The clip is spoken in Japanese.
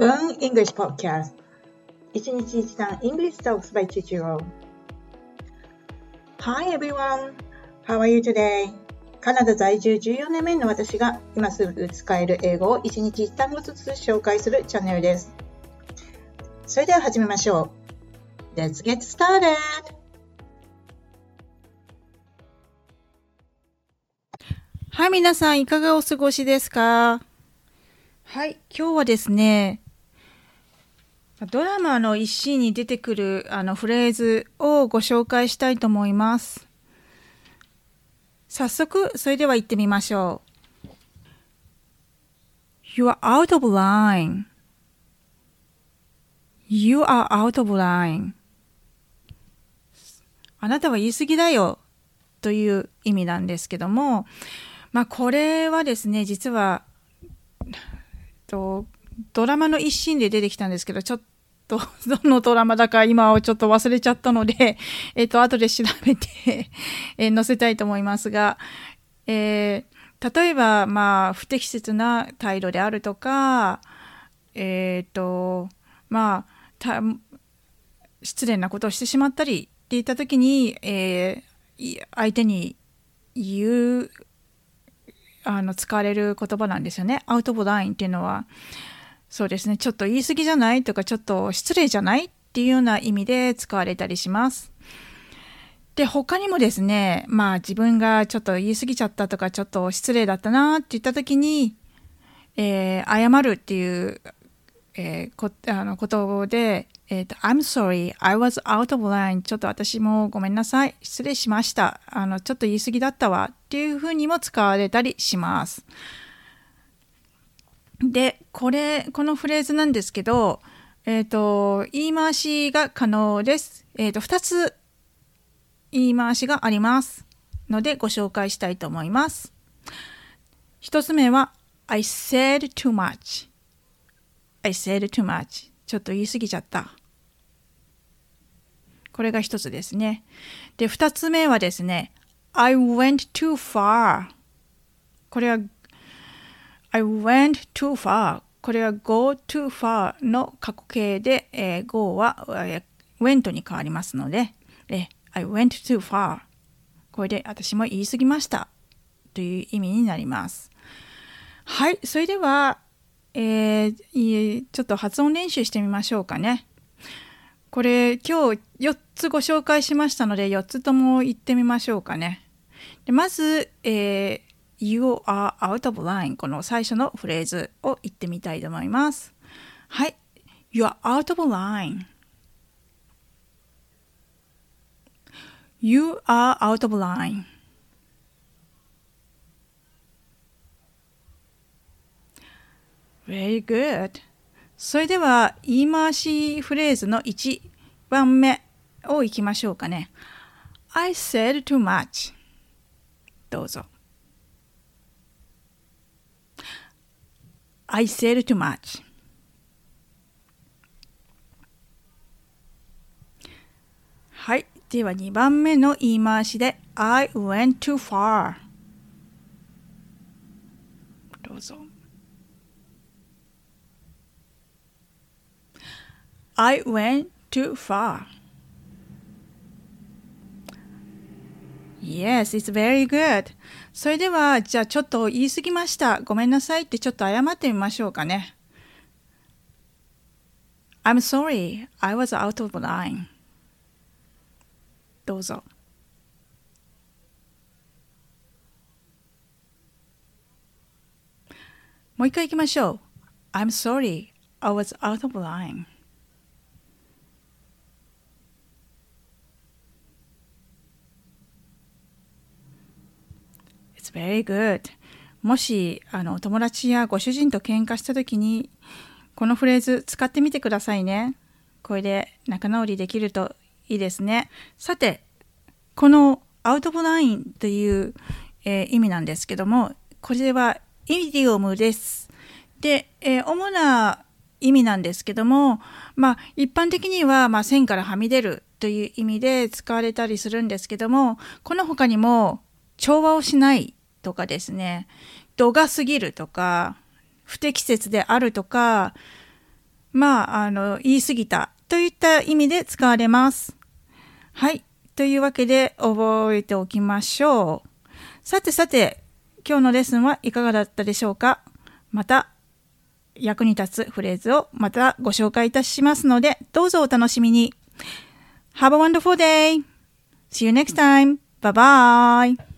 Learn English Podcast 一日一単 English Talks by Chichiro Hi everyone! How are you today? カナダ在住14年目の私が今すぐ使える英語を一日一単語ずつ紹介するチャンネルです。それでは始めましょう。Let's get started! はい、皆さんいかがお過ごしですかはい、今日はですね、ドラマの一シーンに出てくるあのフレーズをご紹介したいと思います。早速、それでは行ってみましょう。You are out of line. You are out of line. あなたは言い過ぎだよという意味なんですけども、まあこれはですね、実はと、ドラマの一シーンで出てきたんですけど、ちょっと、どのドラマだか今はちょっと忘れちゃったので、えっ、と、後で調べてえ、載せたいと思いますが、えー、例えば、まあ、不適切な態度であるとか、えっ、ー、と、まあ、失礼なことをしてしまったりっていったときに、えー、相手に言うあの使われる言葉なんですよね。アウトボラインっていうのは、そうですね、ちょっと言い過ぎじゃないとか、ちょっと失礼じゃないっていうような意味で使われたりします。で、他にもですね、まあ自分がちょっと言い過ぎちゃったとか、ちょっと失礼だったなって言った時に、えー、謝るっていう、えー、こあのことで、えっ、ー、と、I'm sorry, I was out of line. ちょっと私もごめんなさい。失礼しました。あの、ちょっと言い過ぎだったわ。っていうふうにも使われたりします。で、これ、このフレーズなんですけど、えっ、ー、と、言い回しが可能です。えっ、ー、と、二つ言い回しがありますのでご紹介したいと思います。一つ目は、I said too much. I said too much. ちょっと言い過ぎちゃった。これが一つですね。で、二つ目はですね、I went too far. これは、I went too far. これは go too far の過去形で、えー、go は、えー、went に変わりますので、えー、I went too far. これで私も言い過ぎましたという意味になります。はい、それでは、えー、ちょっと発音練習してみましょうかね。これ今日4つご紹介しましたので4つとも言ってみましょうかね。でまず、えー、You are out of line この最初のフレーズを言ってみたいと思います。はい。You are out of line. You are out of line. Very good. それでは言い回しフレーズの1番目をいきましょうかね。I said too much. どうぞ。I said too much. はい。では2番目の言い回しで I went too far. どうぞ。I went too far. Yes, it's very good. それでは、じゃあちょっと言い過ぎました。ごめんなさいってちょっと謝ってみましょうかね。I'm sorry, I was out of line. どうぞ。もう一回行きましょう。I'm sorry, I was out of line. Very good. もし、あの、友達やご主人と喧嘩した時に、このフレーズ使ってみてくださいね。これで仲直りできるといいですね。さて、このアウトブラインという、えー、意味なんですけども、これはイディオムです。で、えー、主な意味なんですけども、まあ、一般的には、まあ、線からはみ出るという意味で使われたりするんですけども、この他にも、調和をしないとかですね、度が過ぎるとか、不適切であるとか、まあ、あの、言い過ぎたといった意味で使われます。はい。というわけで覚えておきましょう。さてさて、今日のレッスンはいかがだったでしょうか？また役に立つフレーズをまたご紹介いたしますので、どうぞお楽しみに。Have a wonderful day! See you next time! Bye bye!